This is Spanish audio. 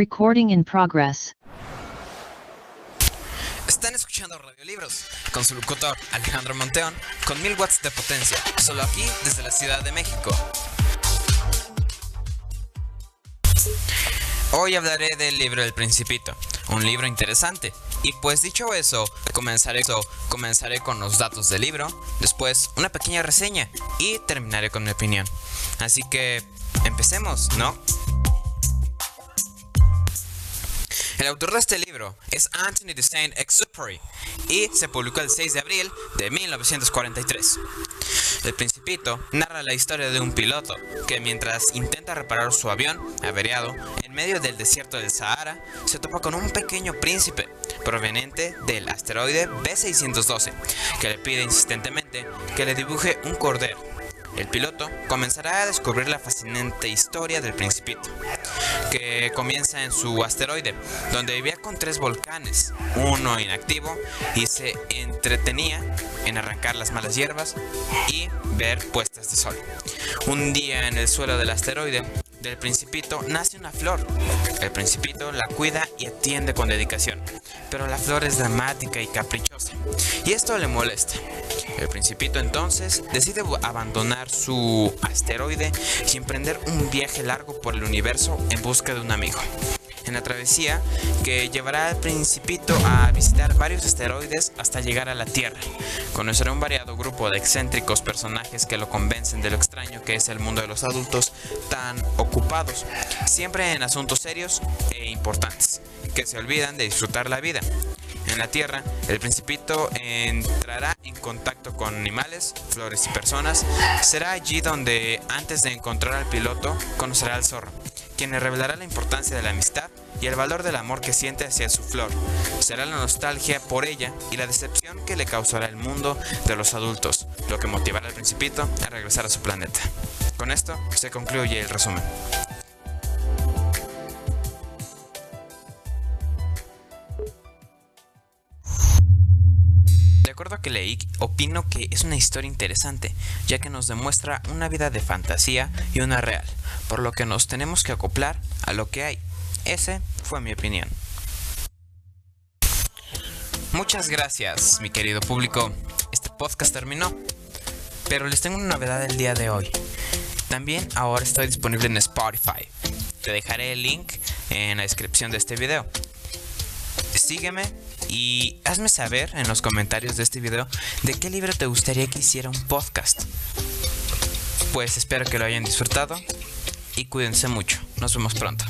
Recording in progress. Están escuchando Radiolibros con su locutor Alejandro Monteón con 1000 watts de potencia, solo aquí desde la Ciudad de México. Hoy hablaré del libro El Principito, un libro interesante. Y pues dicho eso, comenzaré, comenzaré con los datos del libro, después una pequeña reseña y terminaré con mi opinión. Así que empecemos, ¿no? El autor de este libro es Anthony de Saint-Exupéry y se publicó el 6 de abril de 1943. El Principito narra la historia de un piloto que mientras intenta reparar su avión averiado en medio del desierto del Sahara, se topa con un pequeño príncipe proveniente del asteroide B612 que le pide insistentemente que le dibuje un cordero el piloto comenzará a descubrir la fascinante historia del Principito, que comienza en su asteroide, donde vivía con tres volcanes, uno inactivo, y se entretenía en arrancar las malas hierbas y ver puestas de sol. Un día en el suelo del asteroide, del principito nace una flor. El principito la cuida y atiende con dedicación, pero la flor es dramática y caprichosa, y esto le molesta. El principito entonces decide abandonar su asteroide y emprender un viaje largo por el universo en busca de un amigo. En la travesía que llevará al principito a visitar varios asteroides hasta llegar a la Tierra. Conocerá un variado grupo de excéntricos personajes que lo convencen de lo extraño que es el mundo de los adultos tan ocupados, siempre en asuntos serios e importantes, que se olvidan de disfrutar la vida en la Tierra, el principito entrará en contacto con animales, flores y personas. Será allí donde, antes de encontrar al piloto, conocerá al zorro, quien le revelará la importancia de la amistad y el valor del amor que siente hacia su flor. Será la nostalgia por ella y la decepción que le causará el mundo de los adultos, lo que motivará al principito a regresar a su planeta. Con esto se concluye el resumen. Acuerdo que leí, opino que es una historia interesante, ya que nos demuestra una vida de fantasía y una real, por lo que nos tenemos que acoplar a lo que hay. Ese fue mi opinión. Muchas gracias, mi querido público. Este podcast terminó, pero les tengo una novedad el día de hoy. También ahora estoy disponible en Spotify. Te dejaré el link en la descripción de este video. Sígueme y hazme saber en los comentarios de este video de qué libro te gustaría que hiciera un podcast. Pues espero que lo hayan disfrutado y cuídense mucho. Nos vemos pronto.